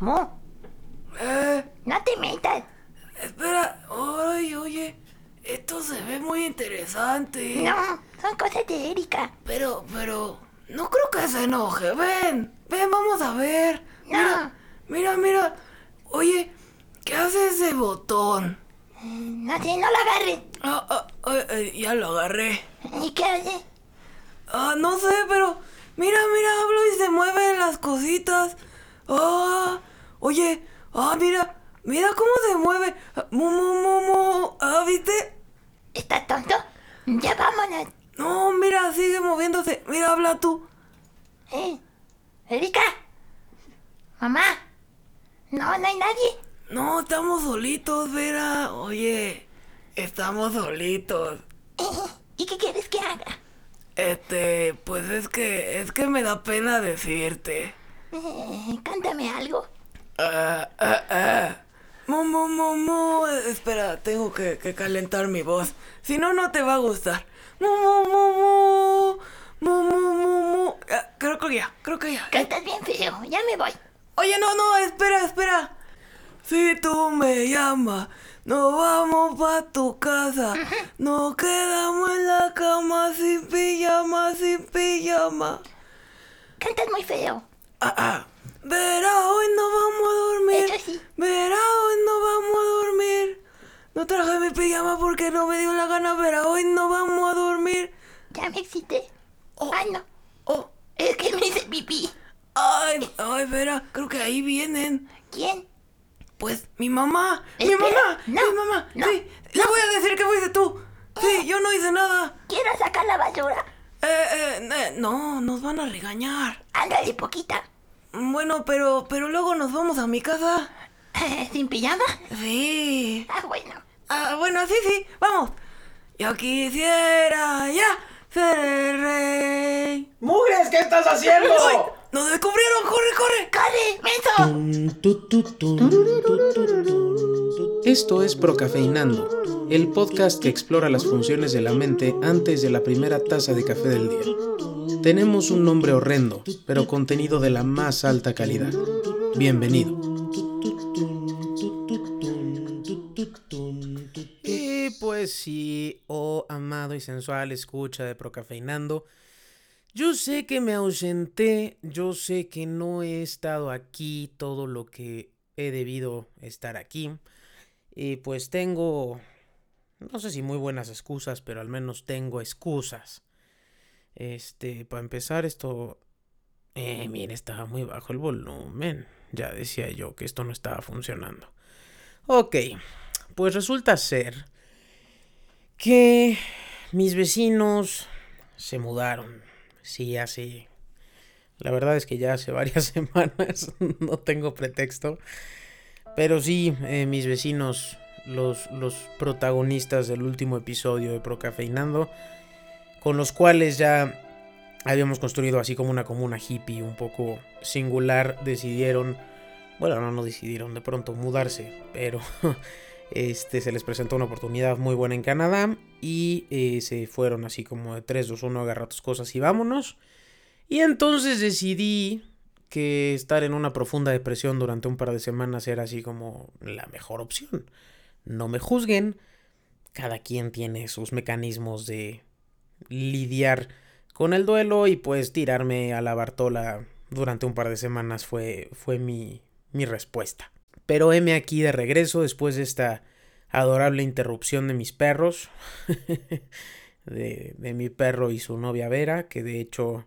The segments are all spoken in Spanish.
Mu, Eh, no te metas. espera. Ay, oye. Esto se ve muy interesante. No, son cosas de Erika. Pero, pero. No creo que se enoje. Ven, ven, vamos a ver. Mira, mira, mira. Oye, ¿qué hace ese botón? No sé, no lo agarres. Ah, ah, ah, eh, ya lo agarré. ¿Y qué hace? Ah, no sé, pero. Mira, mira, hablo y se mueven las cositas. Ah, oye, ah, mira, mira cómo se mueve. Mu, mu, mu, mu. Ah, ¿viste? ¿Estás tonto? Ya vámonos. No, mira, sigue moviéndose. Mira, habla tú. ¿Eh? ¿Erika? ¿Mamá? No, no hay nadie. No, estamos solitos, Vera. Oye, estamos solitos. ¿Y qué quieres que haga? Este, pues es que, es que me da pena decirte. Eh, cántame algo. Ah, ah, ah. Mu, mu, mu, mu. Espera, tengo que, que calentar mi voz. Si no, no te va a gustar. Mu, mu, mu, mu. Mu, mu, mu, mu. Ah, creo que ya, creo que ya. Cantas bien feo. Ya me voy. Oye, no, no, espera, espera. Si tú me llamas, nos vamos pa' tu casa. Nos quedamos en la cama sin pijama, sin pijama. Cantas muy feo. Ah, ah. Verá, hoy no vamos a dormir. Eso sí. Verá, hoy no vamos a dormir. No traje mi pijama porque no me dio la gana. Verá, hoy no vamos a dormir. Ya me excité. Ay, no. Oh, Es que me hice pipí. ay, ay, Vera, creo que ahí vienen. ¿Quién? Pues mi mamá, mi Espera, mamá, no, mi mamá. no, sí, le voy a decir que fuiste tú. Sí, yo no hice nada. Quiero sacar la basura. Eh, eh, eh, no, nos van a regañar. Ándale, poquita. Bueno, pero, pero luego nos vamos a mi casa. ¿Sin pijama? Sí. Ah, bueno. Ah, bueno, sí, sí, vamos. Yo quisiera ya ser el rey. ¡Mugres, qué estás haciendo! ¡Ay! ¡Nos descubrieron! ¡Corre, corre! ¡Corre, menso! Esto es Procafeinando, el podcast que explora las funciones de la mente antes de la primera taza de café del día. Tenemos un nombre horrendo, pero contenido de la más alta calidad. Bienvenido. Y pues sí, oh amado y sensual escucha de Procafeinando, yo sé que me ausenté, yo sé que no he estado aquí todo lo que he debido estar aquí. Y pues tengo, no sé si muy buenas excusas, pero al menos tengo excusas. Este, para empezar esto... Eh, mire, estaba muy bajo el volumen. Ya decía yo que esto no estaba funcionando. Ok, pues resulta ser que mis vecinos se mudaron. Sí, hace... La verdad es que ya hace varias semanas, no tengo pretexto. Pero sí, eh, mis vecinos, los, los protagonistas del último episodio de Procafeinando, con los cuales ya habíamos construido así como una comuna hippie un poco singular, decidieron, bueno, no, no decidieron de pronto mudarse, pero este, se les presentó una oportunidad muy buena en Canadá y eh, se fueron así como de 3, 2, 1, agarra tus cosas y vámonos. Y entonces decidí que estar en una profunda depresión durante un par de semanas era así como la mejor opción. No me juzguen, cada quien tiene sus mecanismos de lidiar con el duelo y pues tirarme a la Bartola durante un par de semanas fue, fue mi, mi respuesta. Pero heme aquí de regreso después de esta adorable interrupción de mis perros, de, de mi perro y su novia Vera, que de hecho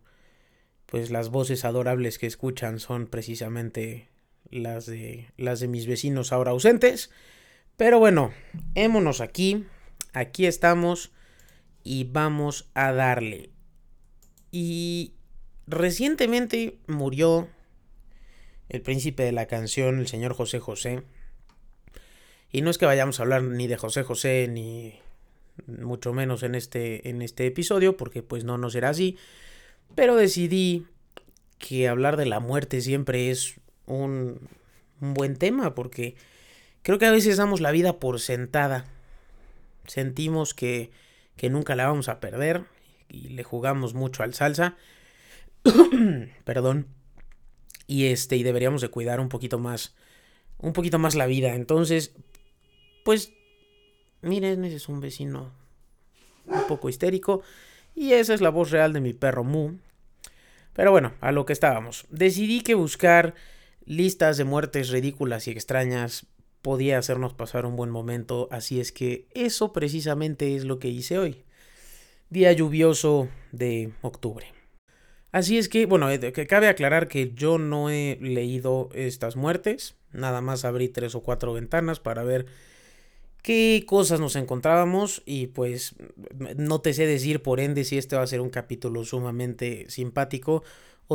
pues las voces adorables que escuchan son precisamente las de las de mis vecinos ahora ausentes. Pero bueno, hémonos aquí, aquí estamos y vamos a darle. Y recientemente murió el príncipe de la canción, el señor José José. Y no es que vayamos a hablar ni de José José ni mucho menos en este en este episodio porque pues no no será así. Pero decidí que hablar de la muerte siempre es un, un, buen tema porque creo que a veces damos la vida por sentada. Sentimos que, que nunca la vamos a perder y le jugamos mucho al salsa. Perdón. Y este, y deberíamos de cuidar un poquito más, un poquito más la vida. Entonces, pues, miren, ese es un vecino un poco histérico. Y esa es la voz real de mi perro Mu. Pero bueno, a lo que estábamos. Decidí que buscar listas de muertes ridículas y extrañas podía hacernos pasar un buen momento, así es que eso precisamente es lo que hice hoy. Día lluvioso de octubre. Así es que, bueno, eh, que cabe aclarar que yo no he leído estas muertes, nada más abrí tres o cuatro ventanas para ver qué cosas nos encontrábamos y pues no te sé decir por ende si este va a ser un capítulo sumamente simpático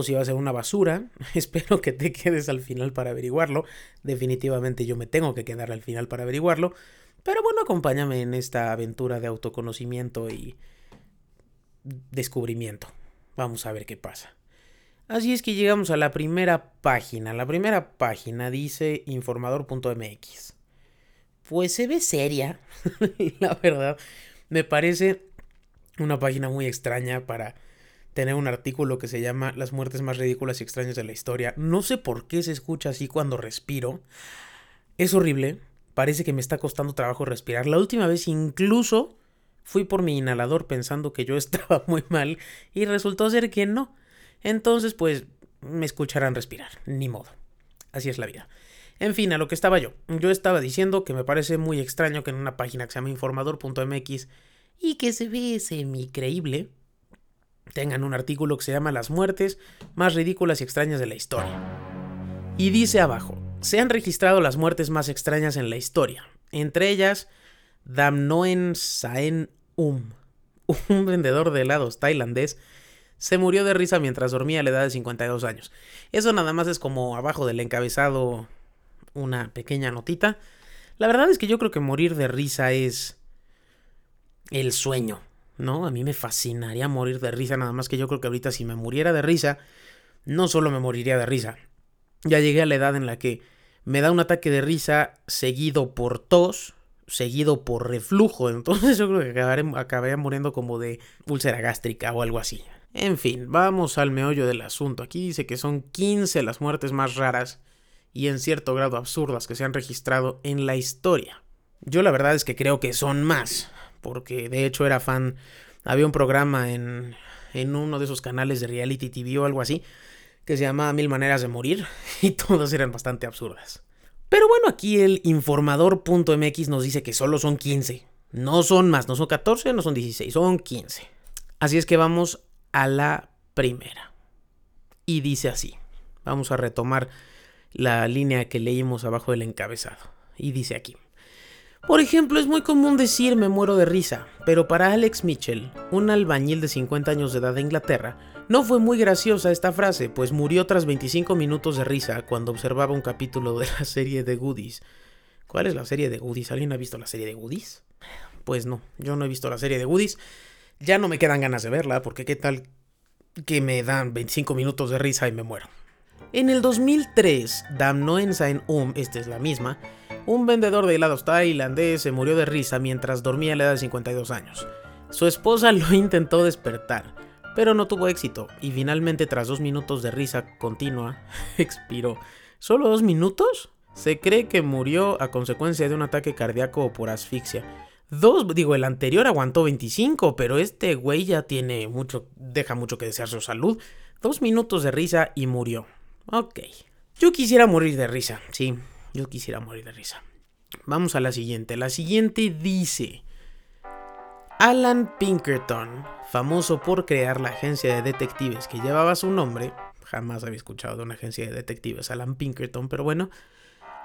si va a ser una basura. Espero que te quedes al final para averiguarlo. Definitivamente yo me tengo que quedar al final para averiguarlo. Pero bueno, acompáñame en esta aventura de autoconocimiento y descubrimiento. Vamos a ver qué pasa. Así es que llegamos a la primera página. La primera página dice informador.mx. Pues se ve seria, la verdad. Me parece una página muy extraña para tener un artículo que se llama Las muertes más ridículas y extrañas de la historia. No sé por qué se escucha así cuando respiro. Es horrible. Parece que me está costando trabajo respirar. La última vez incluso fui por mi inhalador pensando que yo estaba muy mal y resultó ser que no. Entonces, pues, me escucharán respirar. Ni modo. Así es la vida. En fin, a lo que estaba yo. Yo estaba diciendo que me parece muy extraño que en una página que se llama informador.mx y que se ve semi creíble tengan un artículo que se llama Las muertes más ridículas y extrañas de la historia. Y dice abajo, se han registrado las muertes más extrañas en la historia, entre ellas Damnoen Saen Um, un vendedor de helados tailandés, se murió de risa mientras dormía a la edad de 52 años. Eso nada más es como abajo del encabezado una pequeña notita. La verdad es que yo creo que morir de risa es el sueño ¿no? A mí me fascinaría morir de risa, nada más que yo creo que ahorita si me muriera de risa, no solo me moriría de risa. Ya llegué a la edad en la que me da un ataque de risa seguido por tos, seguido por reflujo, entonces yo creo que acabaré, acabaría muriendo como de úlcera gástrica o algo así. En fin, vamos al meollo del asunto. Aquí dice que son 15 las muertes más raras y en cierto grado absurdas que se han registrado en la historia. Yo la verdad es que creo que son más porque de hecho era fan, había un programa en, en uno de esos canales de reality TV o algo así, que se llamaba Mil Maneras de Morir, y todas eran bastante absurdas. Pero bueno, aquí el informador.mx nos dice que solo son 15. No son más, no son 14, no son 16, son 15. Así es que vamos a la primera. Y dice así. Vamos a retomar la línea que leímos abajo del encabezado. Y dice aquí. Por ejemplo, es muy común decir me muero de risa, pero para Alex Mitchell, un albañil de 50 años de edad de Inglaterra, no fue muy graciosa esta frase, pues murió tras 25 minutos de risa cuando observaba un capítulo de la serie de Goodies. ¿Cuál es la serie de Goodies? ¿Alguien ha visto la serie de Goodies? Pues no, yo no he visto la serie de Goodies. Ya no me quedan ganas de verla, porque qué tal que me dan 25 minutos de risa y me muero. En el 2003, Dam Noensain Um, esta es la misma, un vendedor de helados tailandés se murió de risa mientras dormía a la edad de 52 años. Su esposa lo intentó despertar, pero no tuvo éxito y finalmente tras dos minutos de risa continua, expiró. ¿Solo dos minutos? Se cree que murió a consecuencia de un ataque cardíaco o por asfixia. Dos, digo, el anterior aguantó 25, pero este güey ya tiene mucho, deja mucho que desear su salud. Dos minutos de risa y murió. Ok. Yo quisiera morir de risa, sí, yo quisiera morir de risa. Vamos a la siguiente. La siguiente dice... Alan Pinkerton, famoso por crear la agencia de detectives que llevaba su nombre, jamás había escuchado de una agencia de detectives, Alan Pinkerton, pero bueno,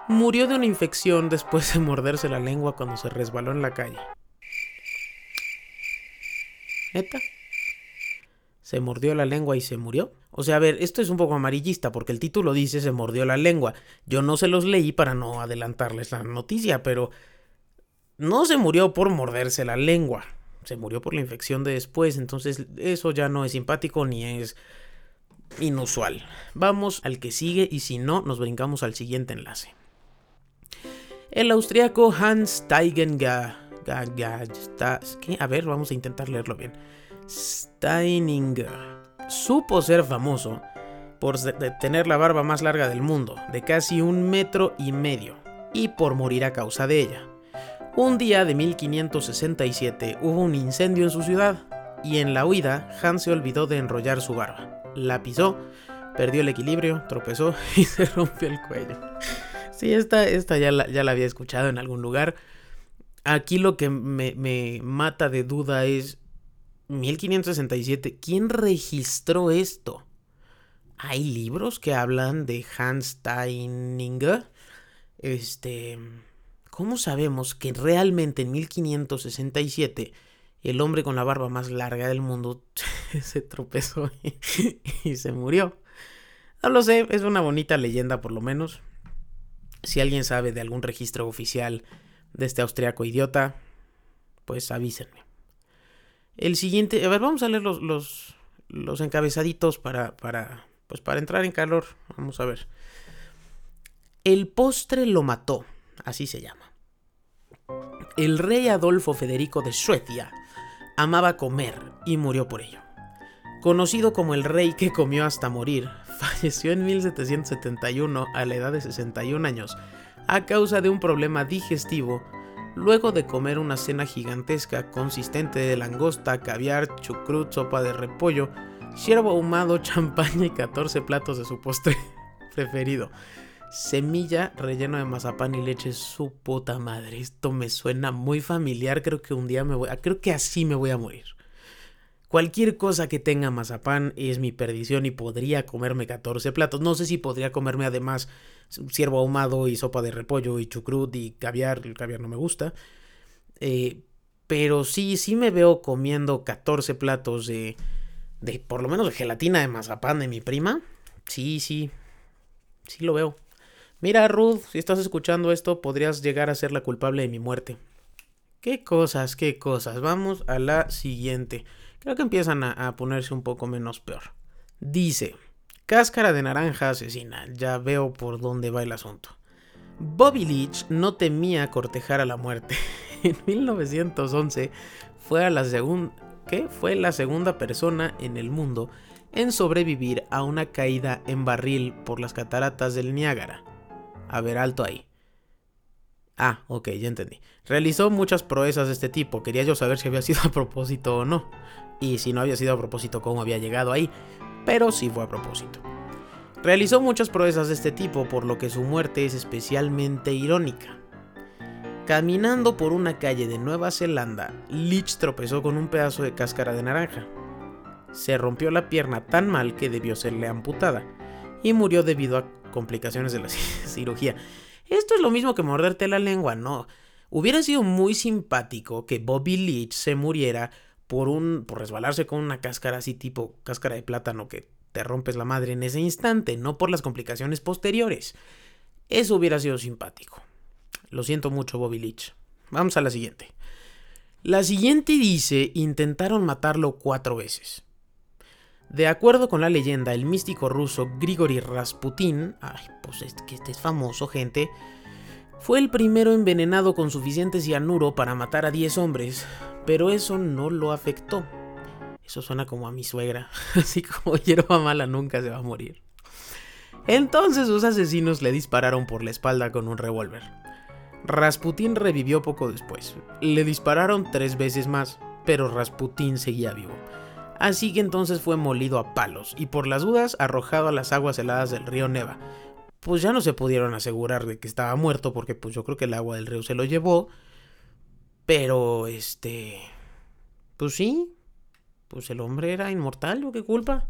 murió de una infección después de morderse la lengua cuando se resbaló en la calle. ¿Neta? se mordió la lengua y se murió. O sea, a ver, esto es un poco amarillista porque el título dice se mordió la lengua. Yo no se los leí para no adelantarles la noticia, pero no se murió por morderse la lengua. Se murió por la infección de después, entonces eso ya no es simpático ni es inusual. Vamos al que sigue y si no, nos brincamos al siguiente enlace. El austriaco Hans Steigen A ver, vamos a intentar leerlo bien Steininger supo ser famoso por tener la barba más larga del mundo, de casi un metro y medio, y por morir a causa de ella. Un día de 1567 hubo un incendio en su ciudad, y en la huida Hans se olvidó de enrollar su barba. La pisó, perdió el equilibrio, tropezó y se rompió el cuello. Sí, esta, esta ya, la, ya la había escuchado en algún lugar. Aquí lo que me, me mata de duda es 1567. ¿Quién registró esto? ¿Hay libros que hablan de Hans Steininger? Este. ¿Cómo sabemos que realmente en 1567 el hombre con la barba más larga del mundo se tropezó y, se murió? No lo sé, es una bonita leyenda por lo menos. Si alguien sabe de algún registro oficial de este austriaco idiota, pues avísenme. El siguiente, a ver, vamos a leer los, los, los encabezaditos para, para, pues para entrar en calor. Vamos a ver. El postre lo mató, así se llama. El rey Adolfo Federico de Suecia amaba comer y murió por ello. Conocido como el rey que comió hasta morir, falleció en 1771 a la edad de 61 años a causa de un problema digestivo luego de comer una cena gigantesca consistente de langosta, caviar, chucrut, sopa de repollo, ciervo ahumado, champaña y 14 platos de su postre preferido. Semilla relleno de mazapán y leche, su puta madre. Esto me suena muy familiar. Creo que un día me voy. A, creo que así me voy a morir. Cualquier cosa que tenga mazapán es mi perdición y podría comerme 14 platos. No sé si podría comerme además ciervo ahumado y sopa de repollo y chucrut y caviar. El caviar no me gusta. Eh, pero sí, sí me veo comiendo 14 platos de, de, por lo menos de gelatina de mazapán de mi prima. Sí, sí, sí lo veo. Mira, Ruth, si estás escuchando esto, podrías llegar a ser la culpable de mi muerte. Qué cosas, qué cosas. Vamos a la siguiente. Creo que empiezan a, a ponerse un poco menos peor. Dice, Cáscara de naranja asesina, ya veo por dónde va el asunto. Bobby Leach no temía cortejar a la muerte. en 1911 fue, la fue la segunda persona en el mundo en sobrevivir a una caída en barril por las cataratas del Niágara. A ver, alto ahí. Ah, ok, ya entendí. Realizó muchas proezas de este tipo. Quería yo saber si había sido a propósito o no. Y si no había sido a propósito, cómo había llegado ahí pero sí fue a propósito. Realizó muchas proezas de este tipo, por lo que su muerte es especialmente irónica. Caminando por una calle de Nueva Zelanda, Leach tropezó con un pedazo de cáscara de naranja. Se rompió la pierna tan mal que debió serle amputada y murió debido a complicaciones de la cirugía. Esto es lo mismo que morderte la lengua, ¿no? Hubiera sido muy simpático que Bobby Leach se muriera por un por resbalarse con una cáscara así tipo cáscara de plátano que te rompes la madre en ese instante, no por las complicaciones posteriores. Eso hubiera sido simpático. Lo siento mucho, Bobby Leach. Vamos a la siguiente. La siguiente dice, intentaron matarlo cuatro veces. De acuerdo con la leyenda, el místico ruso Grigori Rasputin, ay, pues es que este es famoso, gente, fue el primero envenenado con suficiente cianuro para matar a 10 hombres, pero eso no lo afectó. Eso suena como a mi suegra, así como hierba mala nunca se va a morir. Entonces sus asesinos le dispararon por la espalda con un revólver. Rasputín revivió poco después. Le dispararon tres veces más, pero Rasputín seguía vivo. Así que entonces fue molido a palos y por las dudas arrojado a las aguas heladas del río Neva, pues ya no se pudieron asegurar de que estaba muerto porque pues yo creo que el agua del río se lo llevó. Pero este... Pues sí, pues el hombre era inmortal, ¿o qué culpa?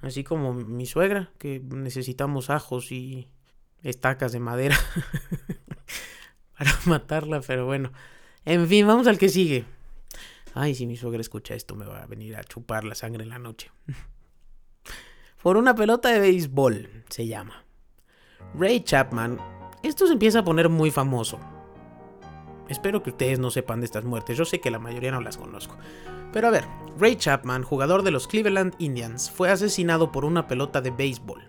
Así como mi suegra, que necesitamos ajos y estacas de madera para matarla, pero bueno. En fin, vamos al que sigue. Ay, si mi suegra escucha esto me va a venir a chupar la sangre en la noche. Por una pelota de béisbol, se llama. Ray Chapman, esto se empieza a poner muy famoso. Espero que ustedes no sepan de estas muertes, yo sé que la mayoría no las conozco. Pero a ver, Ray Chapman, jugador de los Cleveland Indians, fue asesinado por una pelota de béisbol.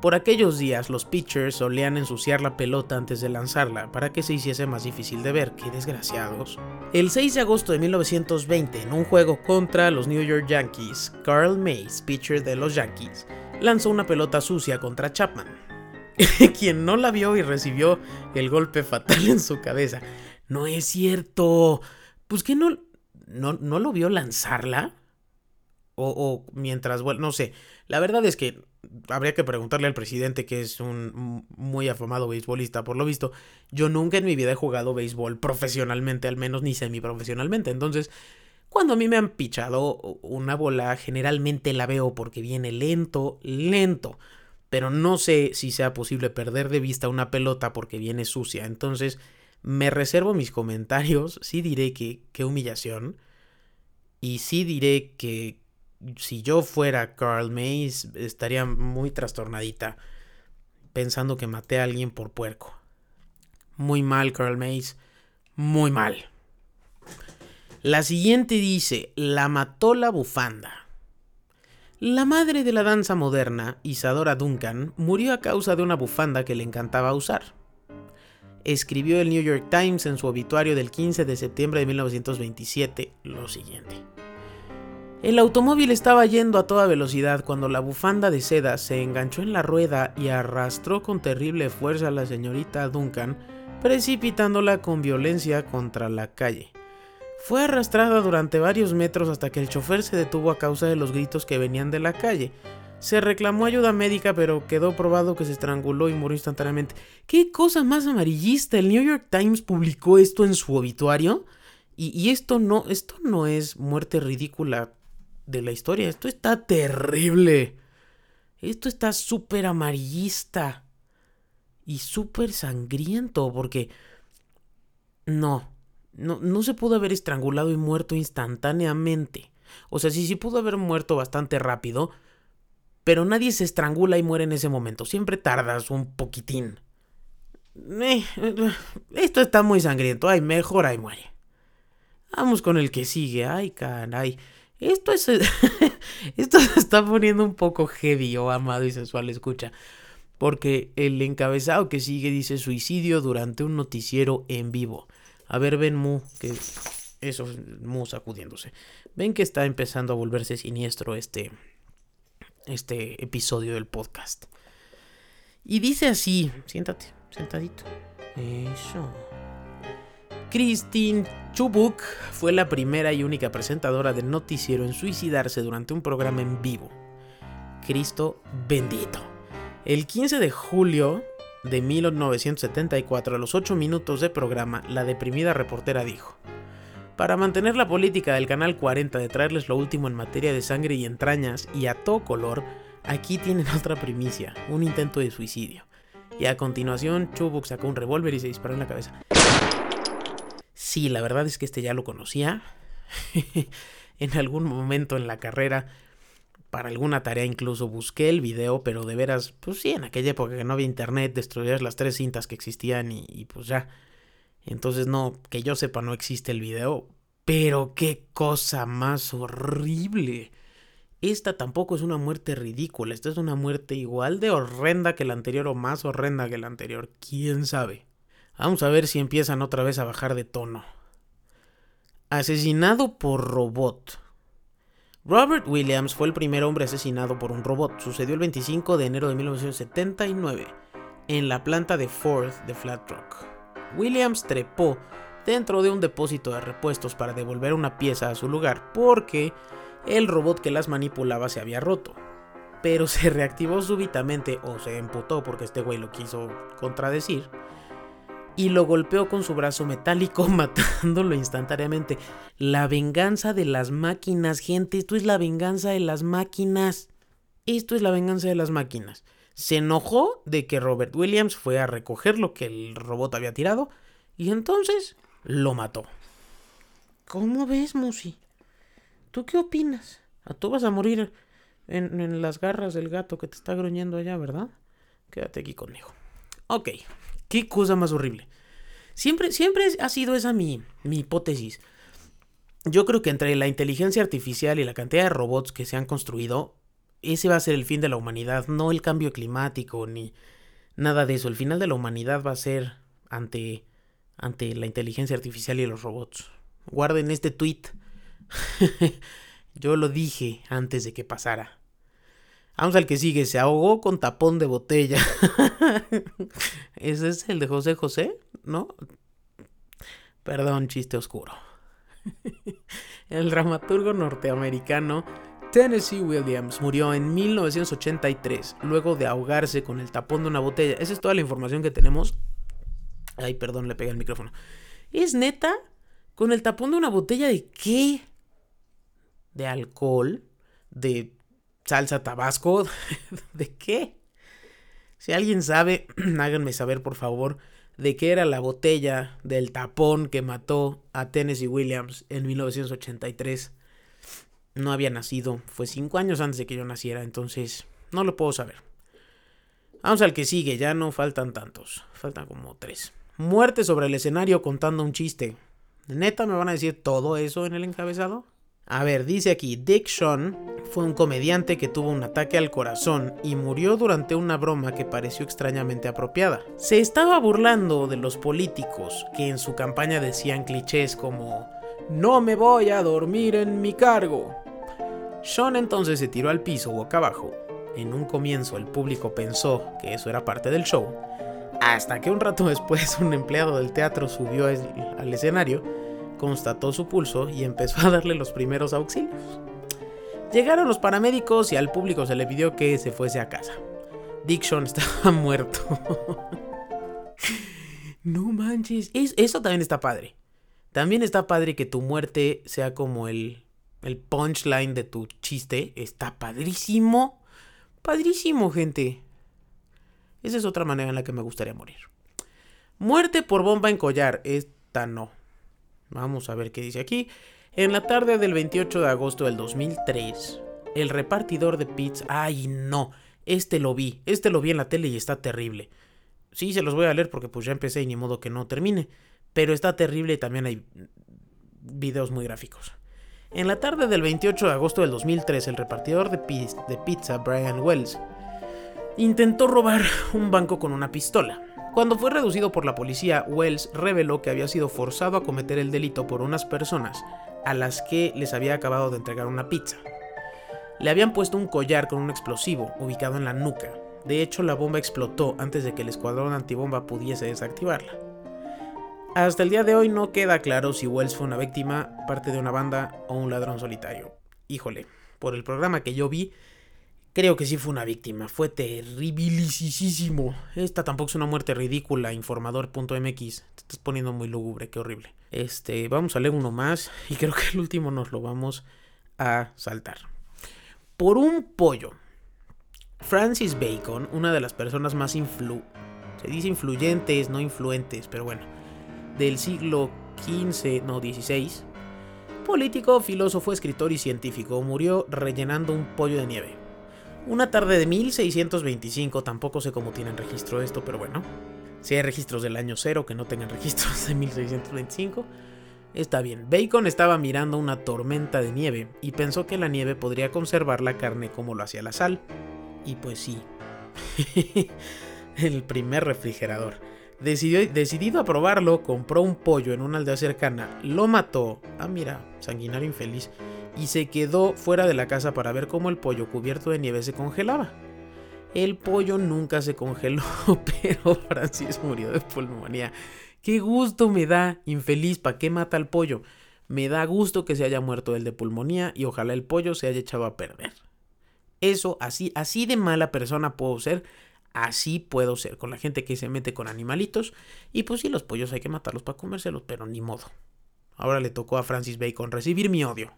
Por aquellos días los pitchers solían ensuciar la pelota antes de lanzarla para que se hiciese más difícil de ver, qué desgraciados. El 6 de agosto de 1920, en un juego contra los New York Yankees, Carl Mays, pitcher de los Yankees, lanzó una pelota sucia contra Chapman, quien no la vio y recibió el golpe fatal en su cabeza. No es cierto. Pues que no, no, no lo vio lanzarla. O, o mientras, bueno, no sé. La verdad es que habría que preguntarle al presidente, que es un muy afamado beisbolista, por lo visto. Yo nunca en mi vida he jugado béisbol profesionalmente, al menos ni semiprofesionalmente. Entonces, cuando a mí me han pichado una bola, generalmente la veo porque viene lento, lento. Pero no sé si sea posible perder de vista una pelota porque viene sucia. Entonces, me reservo mis comentarios. Sí diré que qué humillación. Y sí diré que si yo fuera Carl Mays, estaría muy trastornadita. Pensando que maté a alguien por puerco. Muy mal, Carl Mays. Muy mal. La siguiente dice, la mató la bufanda. La madre de la danza moderna, Isadora Duncan, murió a causa de una bufanda que le encantaba usar. Escribió el New York Times en su obituario del 15 de septiembre de 1927 lo siguiente. El automóvil estaba yendo a toda velocidad cuando la bufanda de seda se enganchó en la rueda y arrastró con terrible fuerza a la señorita Duncan, precipitándola con violencia contra la calle. Fue arrastrada durante varios metros hasta que el chofer se detuvo a causa de los gritos que venían de la calle. Se reclamó ayuda médica, pero quedó probado que se estranguló y murió instantáneamente. ¿Qué cosa más amarillista? El New York Times publicó esto en su obituario. Y, y esto no, esto no es muerte ridícula de la historia. Esto está terrible. Esto está súper amarillista. Y súper sangriento. Porque... No. No, no se pudo haber estrangulado y muerto instantáneamente. O sea, sí, sí pudo haber muerto bastante rápido. Pero nadie se estrangula y muere en ese momento. Siempre tardas un poquitín. Eh, esto está muy sangriento. Ay, mejor ahí muere. Vamos con el que sigue. Ay, caray. Esto es. esto se está poniendo un poco heavy, oh amado y sensual, escucha. Porque el encabezado que sigue dice suicidio durante un noticiero en vivo. A ver, ven Mu, que. Eso, Mu sacudiéndose. Ven que está empezando a volverse siniestro este. Este episodio del podcast. Y dice así. Siéntate, sentadito. Eso. Christine Chubuk fue la primera y única presentadora del noticiero en suicidarse durante un programa en vivo. Cristo bendito. El 15 de julio de 1974, a los 8 minutos de programa, la deprimida reportera dijo, para mantener la política del Canal 40 de traerles lo último en materia de sangre y entrañas y a todo color, aquí tienen otra primicia, un intento de suicidio. Y a continuación, Chubuk sacó un revólver y se disparó en la cabeza. Sí, la verdad es que este ya lo conocía. en algún momento en la carrera, para alguna tarea incluso busqué el video, pero de veras, pues sí, en aquella época que no había internet, destruías las tres cintas que existían y, y pues ya. Entonces no, que yo sepa, no existe el video. Pero qué cosa más horrible. Esta tampoco es una muerte ridícula, esta es una muerte igual de horrenda que la anterior o más horrenda que la anterior, quién sabe. Vamos a ver si empiezan otra vez a bajar de tono. Asesinado por robot. Robert Williams fue el primer hombre asesinado por un robot. Sucedió el 25 de enero de 1979 en la planta de Ford de Flat Rock. Williams trepó dentro de un depósito de repuestos para devolver una pieza a su lugar porque el robot que las manipulaba se había roto. Pero se reactivó súbitamente o se emputó porque este güey lo quiso contradecir y lo golpeó con su brazo metálico matándolo instantáneamente. La venganza de las máquinas, gente, esto es la venganza de las máquinas. Esto es la venganza de las máquinas. Se enojó de que Robert Williams fue a recoger lo que el robot había tirado y entonces lo mató. ¿Cómo ves, Musi? ¿Tú qué opinas? Ah, tú vas a morir en, en las garras del gato que te está gruñendo allá, ¿verdad? Quédate aquí conmigo. Ok, Qué cosa más horrible. Siempre, siempre ha sido esa mi, mi hipótesis. Yo creo que entre la inteligencia artificial y la cantidad de robots que se han construido, ese va a ser el fin de la humanidad, no el cambio climático ni nada de eso. El final de la humanidad va a ser ante, ante la inteligencia artificial y los robots. Guarden este tweet. Yo lo dije antes de que pasara. Vamos al que sigue. Se ahogó con tapón de botella. ¿Ese es el de José José? ¿No? Perdón, chiste oscuro. el dramaturgo norteamericano Tennessee Williams murió en 1983 luego de ahogarse con el tapón de una botella. Esa es toda la información que tenemos. Ay, perdón, le pegué el micrófono. ¿Es neta? ¿Con el tapón de una botella de qué? ¿De alcohol? ¿De salsa tabasco? ¿De qué? Si alguien sabe, háganme saber por favor de qué era la botella del tapón que mató a Tennessee Williams en 1983. No había nacido, fue cinco años antes de que yo naciera, entonces no lo puedo saber. Vamos al que sigue, ya no faltan tantos, faltan como tres. Muerte sobre el escenario contando un chiste. ¿Neta me van a decir todo eso en el encabezado? A ver, dice aquí, Dick Sean fue un comediante que tuvo un ataque al corazón y murió durante una broma que pareció extrañamente apropiada. Se estaba burlando de los políticos que en su campaña decían clichés como No me voy a dormir en mi cargo. Sean entonces se tiró al piso boca abajo. En un comienzo el público pensó que eso era parte del show, hasta que un rato después un empleado del teatro subió al escenario constató su pulso y empezó a darle los primeros auxilios. Llegaron los paramédicos y al público se le pidió que se fuese a casa. Dixon estaba muerto. no manches. eso también está padre. También está padre que tu muerte sea como el, el punchline de tu chiste. Está padrísimo. Padrísimo, gente. Esa es otra manera en la que me gustaría morir. Muerte por bomba en collar. Esta no. Vamos a ver qué dice aquí. En la tarde del 28 de agosto del 2003, el repartidor de pizza... ¡Ay, no! Este lo vi. Este lo vi en la tele y está terrible. Sí, se los voy a leer porque pues ya empecé y ni modo que no termine. Pero está terrible y también hay videos muy gráficos. En la tarde del 28 de agosto del 2003, el repartidor de, de pizza, Brian Wells, intentó robar un banco con una pistola. Cuando fue reducido por la policía, Wells reveló que había sido forzado a cometer el delito por unas personas a las que les había acabado de entregar una pizza. Le habían puesto un collar con un explosivo ubicado en la nuca. De hecho, la bomba explotó antes de que el escuadrón antibomba pudiese desactivarla. Hasta el día de hoy no queda claro si Wells fue una víctima, parte de una banda o un ladrón solitario. Híjole, por el programa que yo vi, Creo que sí fue una víctima, fue terribilisísimo. Esta tampoco es una muerte ridícula, informador.mx. Te estás poniendo muy lúgubre, qué horrible. Este, vamos a leer uno más y creo que el último nos lo vamos a saltar. Por un pollo. Francis Bacon, una de las personas más influ... Se dice influyentes, no influentes, pero bueno. Del siglo XV, no XVI. Político, filósofo, escritor y científico. Murió rellenando un pollo de nieve. Una tarde de 1625, tampoco sé cómo tienen registro esto, pero bueno. Si hay registros del año cero que no tengan registros de 1625, está bien. Bacon estaba mirando una tormenta de nieve y pensó que la nieve podría conservar la carne como lo hacía la sal. Y pues sí. El primer refrigerador. Decidido a probarlo, compró un pollo en una aldea cercana, lo mató. Ah, mira, sanguinario infeliz y se quedó fuera de la casa para ver cómo el pollo cubierto de nieve se congelaba. El pollo nunca se congeló, pero Francis murió de pulmonía. Qué gusto me da, infeliz, ¿para qué mata al pollo? Me da gusto que se haya muerto el de pulmonía y ojalá el pollo se haya echado a perder. Eso, así, así de mala persona puedo ser, así puedo ser con la gente que se mete con animalitos. Y pues sí, los pollos hay que matarlos para comérselos, pero ni modo. Ahora le tocó a Francis Bacon recibir mi odio.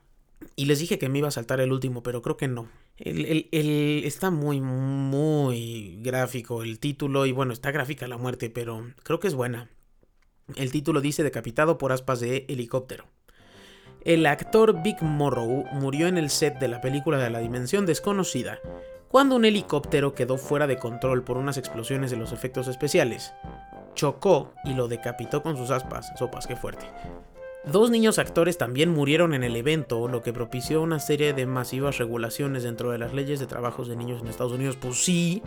Y les dije que me iba a saltar el último, pero creo que no. El, está muy, muy gráfico el título y bueno, está gráfica la muerte, pero creo que es buena. El título dice decapitado por aspas de helicóptero. El actor Big Morrow murió en el set de la película de la Dimensión Desconocida, cuando un helicóptero quedó fuera de control por unas explosiones de los efectos especiales. Chocó y lo decapitó con sus aspas. Sopas, qué fuerte. Dos niños actores también murieron en el evento, lo que propició una serie de masivas regulaciones dentro de las leyes de trabajos de niños en Estados Unidos. Pues sí.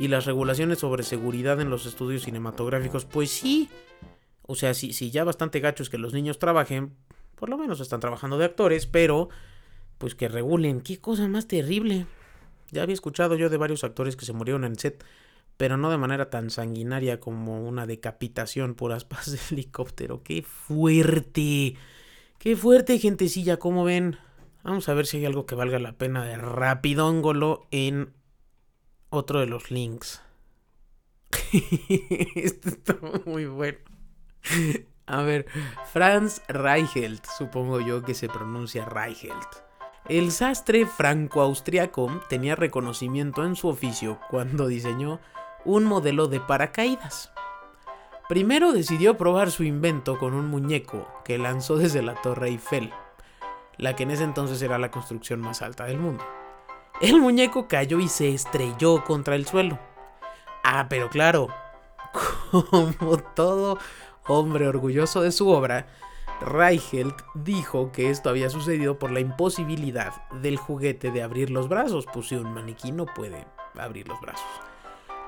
Y las regulaciones sobre seguridad en los estudios cinematográficos. Pues sí. O sea, si, si ya bastante gacho es que los niños trabajen, por lo menos están trabajando de actores, pero pues que regulen. Qué cosa más terrible. Ya había escuchado yo de varios actores que se murieron en set, pero no de manera tan sanguinaria como una decapitación por aspas de helicóptero. ¡Qué fuerte! ¡Qué fuerte, gentecilla! ¿Cómo ven? Vamos a ver si hay algo que valga la pena de rapidóngolo en otro de los links. Esto está muy bueno. A ver, Franz Reichelt, supongo yo que se pronuncia Reichelt. El sastre franco-austriaco tenía reconocimiento en su oficio cuando diseñó un modelo de paracaídas. Primero decidió probar su invento con un muñeco que lanzó desde la Torre Eiffel, la que en ese entonces era la construcción más alta del mundo. El muñeco cayó y se estrelló contra el suelo. Ah, pero claro, como todo hombre orgulloso de su obra, Reichelt dijo que esto había sucedido por la imposibilidad del juguete de abrir los brazos, pues si un maniquí no puede abrir los brazos.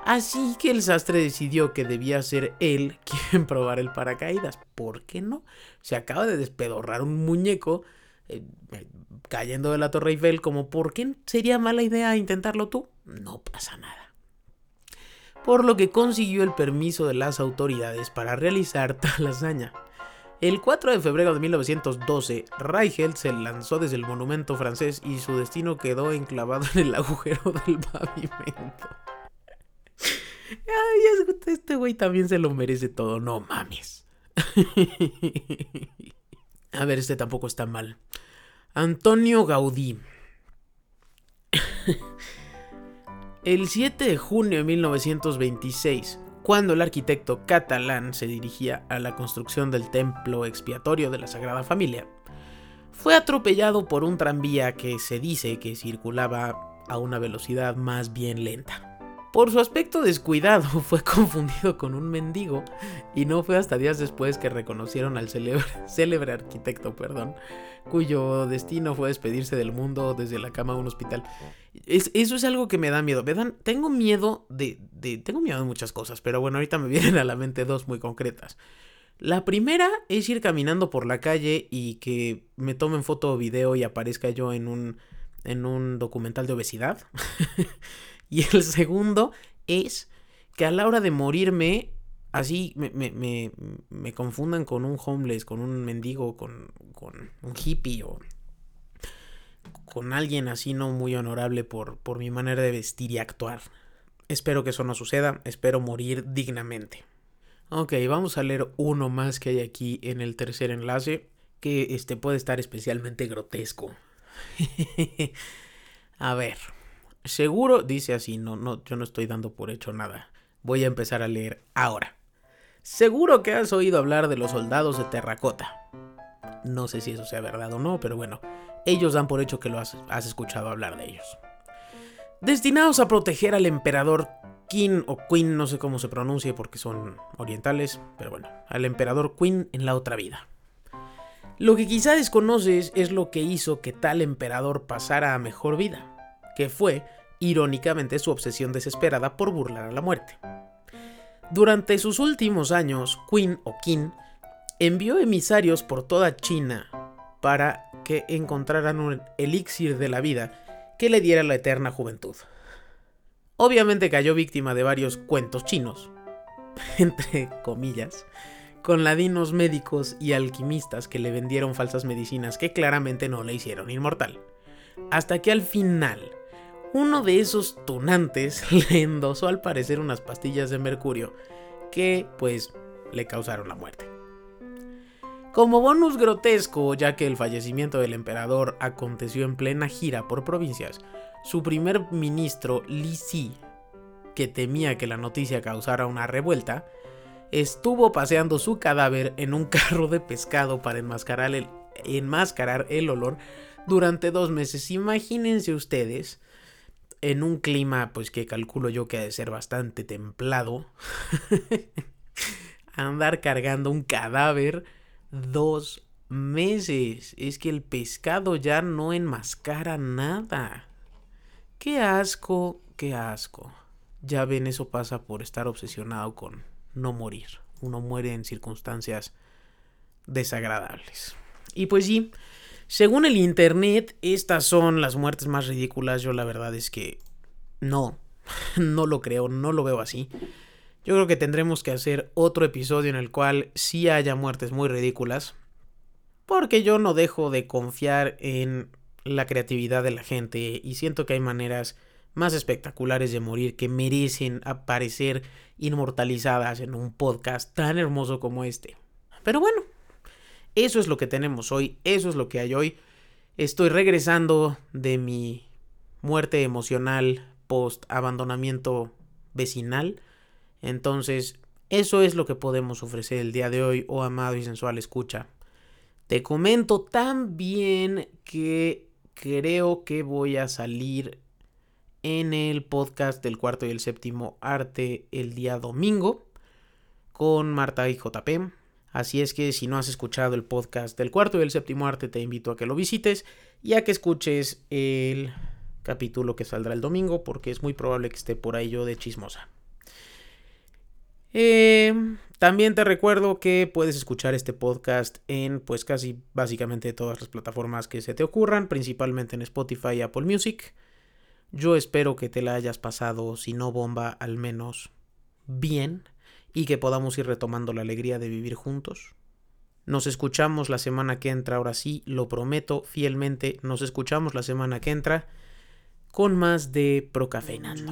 Así que el sastre decidió que debía ser él quien probara el paracaídas. ¿Por qué no? Se acaba de despedorrar un muñeco eh, cayendo de la Torre Eiffel, como ¿por qué sería mala idea intentarlo tú? No pasa nada por lo que consiguió el permiso de las autoridades para realizar tal hazaña. El 4 de febrero de 1912, Reichelt se lanzó desde el monumento francés y su destino quedó enclavado en el agujero del pavimento. Ay, este güey también se lo merece todo, no mames. A ver, este tampoco está mal. Antonio Gaudí. El 7 de junio de 1926, cuando el arquitecto catalán se dirigía a la construcción del templo expiatorio de la Sagrada Familia, fue atropellado por un tranvía que se dice que circulaba a una velocidad más bien lenta. Por su aspecto descuidado fue confundido con un mendigo y no fue hasta días después que reconocieron al célebre, arquitecto, perdón, cuyo destino fue despedirse del mundo desde la cama de un hospital. eso es algo que me da miedo. Me tengo miedo de, de, Tengo miedo de muchas cosas, pero bueno, ahorita me vienen a la mente dos muy concretas. La primera es ir caminando por la calle y que me tomen foto o video y aparezca yo en un, en un documental de obesidad. Y el segundo es que a la hora de morirme, así me, me, confundan con un homeless, con un mendigo, con, con, un hippie o con alguien así no muy honorable por, por mi manera de vestir y actuar. Espero que eso no suceda, espero morir dignamente. Ok, vamos a leer uno más que hay aquí en el tercer enlace, que este puede estar especialmente grotesco. a ver. Seguro, dice así, no, no, yo no estoy dando por hecho nada. Voy a empezar a leer ahora. Seguro que has oído hablar de los soldados de terracota. No sé si eso sea verdad o no, pero bueno, ellos dan por hecho que lo has, escuchado hablar de ellos. Destinados a proteger al emperador Qin o Queen, no sé cómo se pronuncie porque son orientales, pero bueno, al emperador Queen en la otra vida. Lo que quizá desconoces es lo que hizo que tal emperador pasara a mejor vida que fue, irónicamente, su obsesión desesperada por burlar a la muerte. Durante sus últimos años, Queen o Qin envió emisarios por toda China para que encontraran un elixir de la vida que le diera la eterna juventud. Obviamente cayó víctima de varios cuentos chinos, entre comillas, con ladinos médicos y alquimistas que le vendieron falsas medicinas que claramente no le hicieron inmortal. Hasta que al final uno de esos tunantes le endosó al parecer unas pastillas de mercurio que pues le causaron la muerte. Como bonus grotesco, ya que el fallecimiento del emperador aconteció en plena gira por provincias, su primer ministro Li Si, que temía que la noticia causara una revuelta, estuvo paseando su cadáver en un carro de pescado para enmascarar el, enmascarar el olor durante dos meses. Imagínense ustedes en un clima pues que calculo yo que ha de ser bastante templado, andar cargando un cadáver dos meses. Es que el pescado ya no enmascara nada. Qué asco, qué asco. Ya ven, eso pasa por estar obsesionado con no morir. Uno muere en circunstancias desagradables. Y pues sí, según el internet, estas son las muertes más ridículas. Yo la verdad es que No, no lo creo, no lo veo así. Yo creo que tendremos que hacer otro episodio en el cual sí haya muertes muy ridículas. Porque yo no dejo de confiar en la creatividad de la gente y siento que hay maneras más espectaculares de morir que merecen aparecer inmortalizadas en un podcast tan hermoso como este. Pero bueno, eso es lo que tenemos hoy, eso es lo que hay hoy. Estoy regresando de mi muerte emocional post abandonamiento vecinal. Entonces, eso es lo que podemos ofrecer el día de hoy, oh amado y sensual escucha. Te comento también que creo que voy a salir en el podcast del cuarto y el séptimo arte el día domingo con Marta y JP. Así es que si no has escuchado el podcast del cuarto y el séptimo arte, te invito a que lo visites y a que escuches el capítulo que saldrá el domingo, porque es muy probable que esté por ahí yo de chismosa. Eh, también te recuerdo que puedes escuchar este podcast en pues casi básicamente todas las plataformas que se te ocurran, principalmente en Spotify y Apple Music. Yo espero que te la hayas pasado, si no bomba, al menos bien y que podamos ir retomando la alegría de vivir juntos. Nos escuchamos la semana que entra, ahora sí, lo prometo fielmente, nos escuchamos la semana que entra con más de Procafeinando.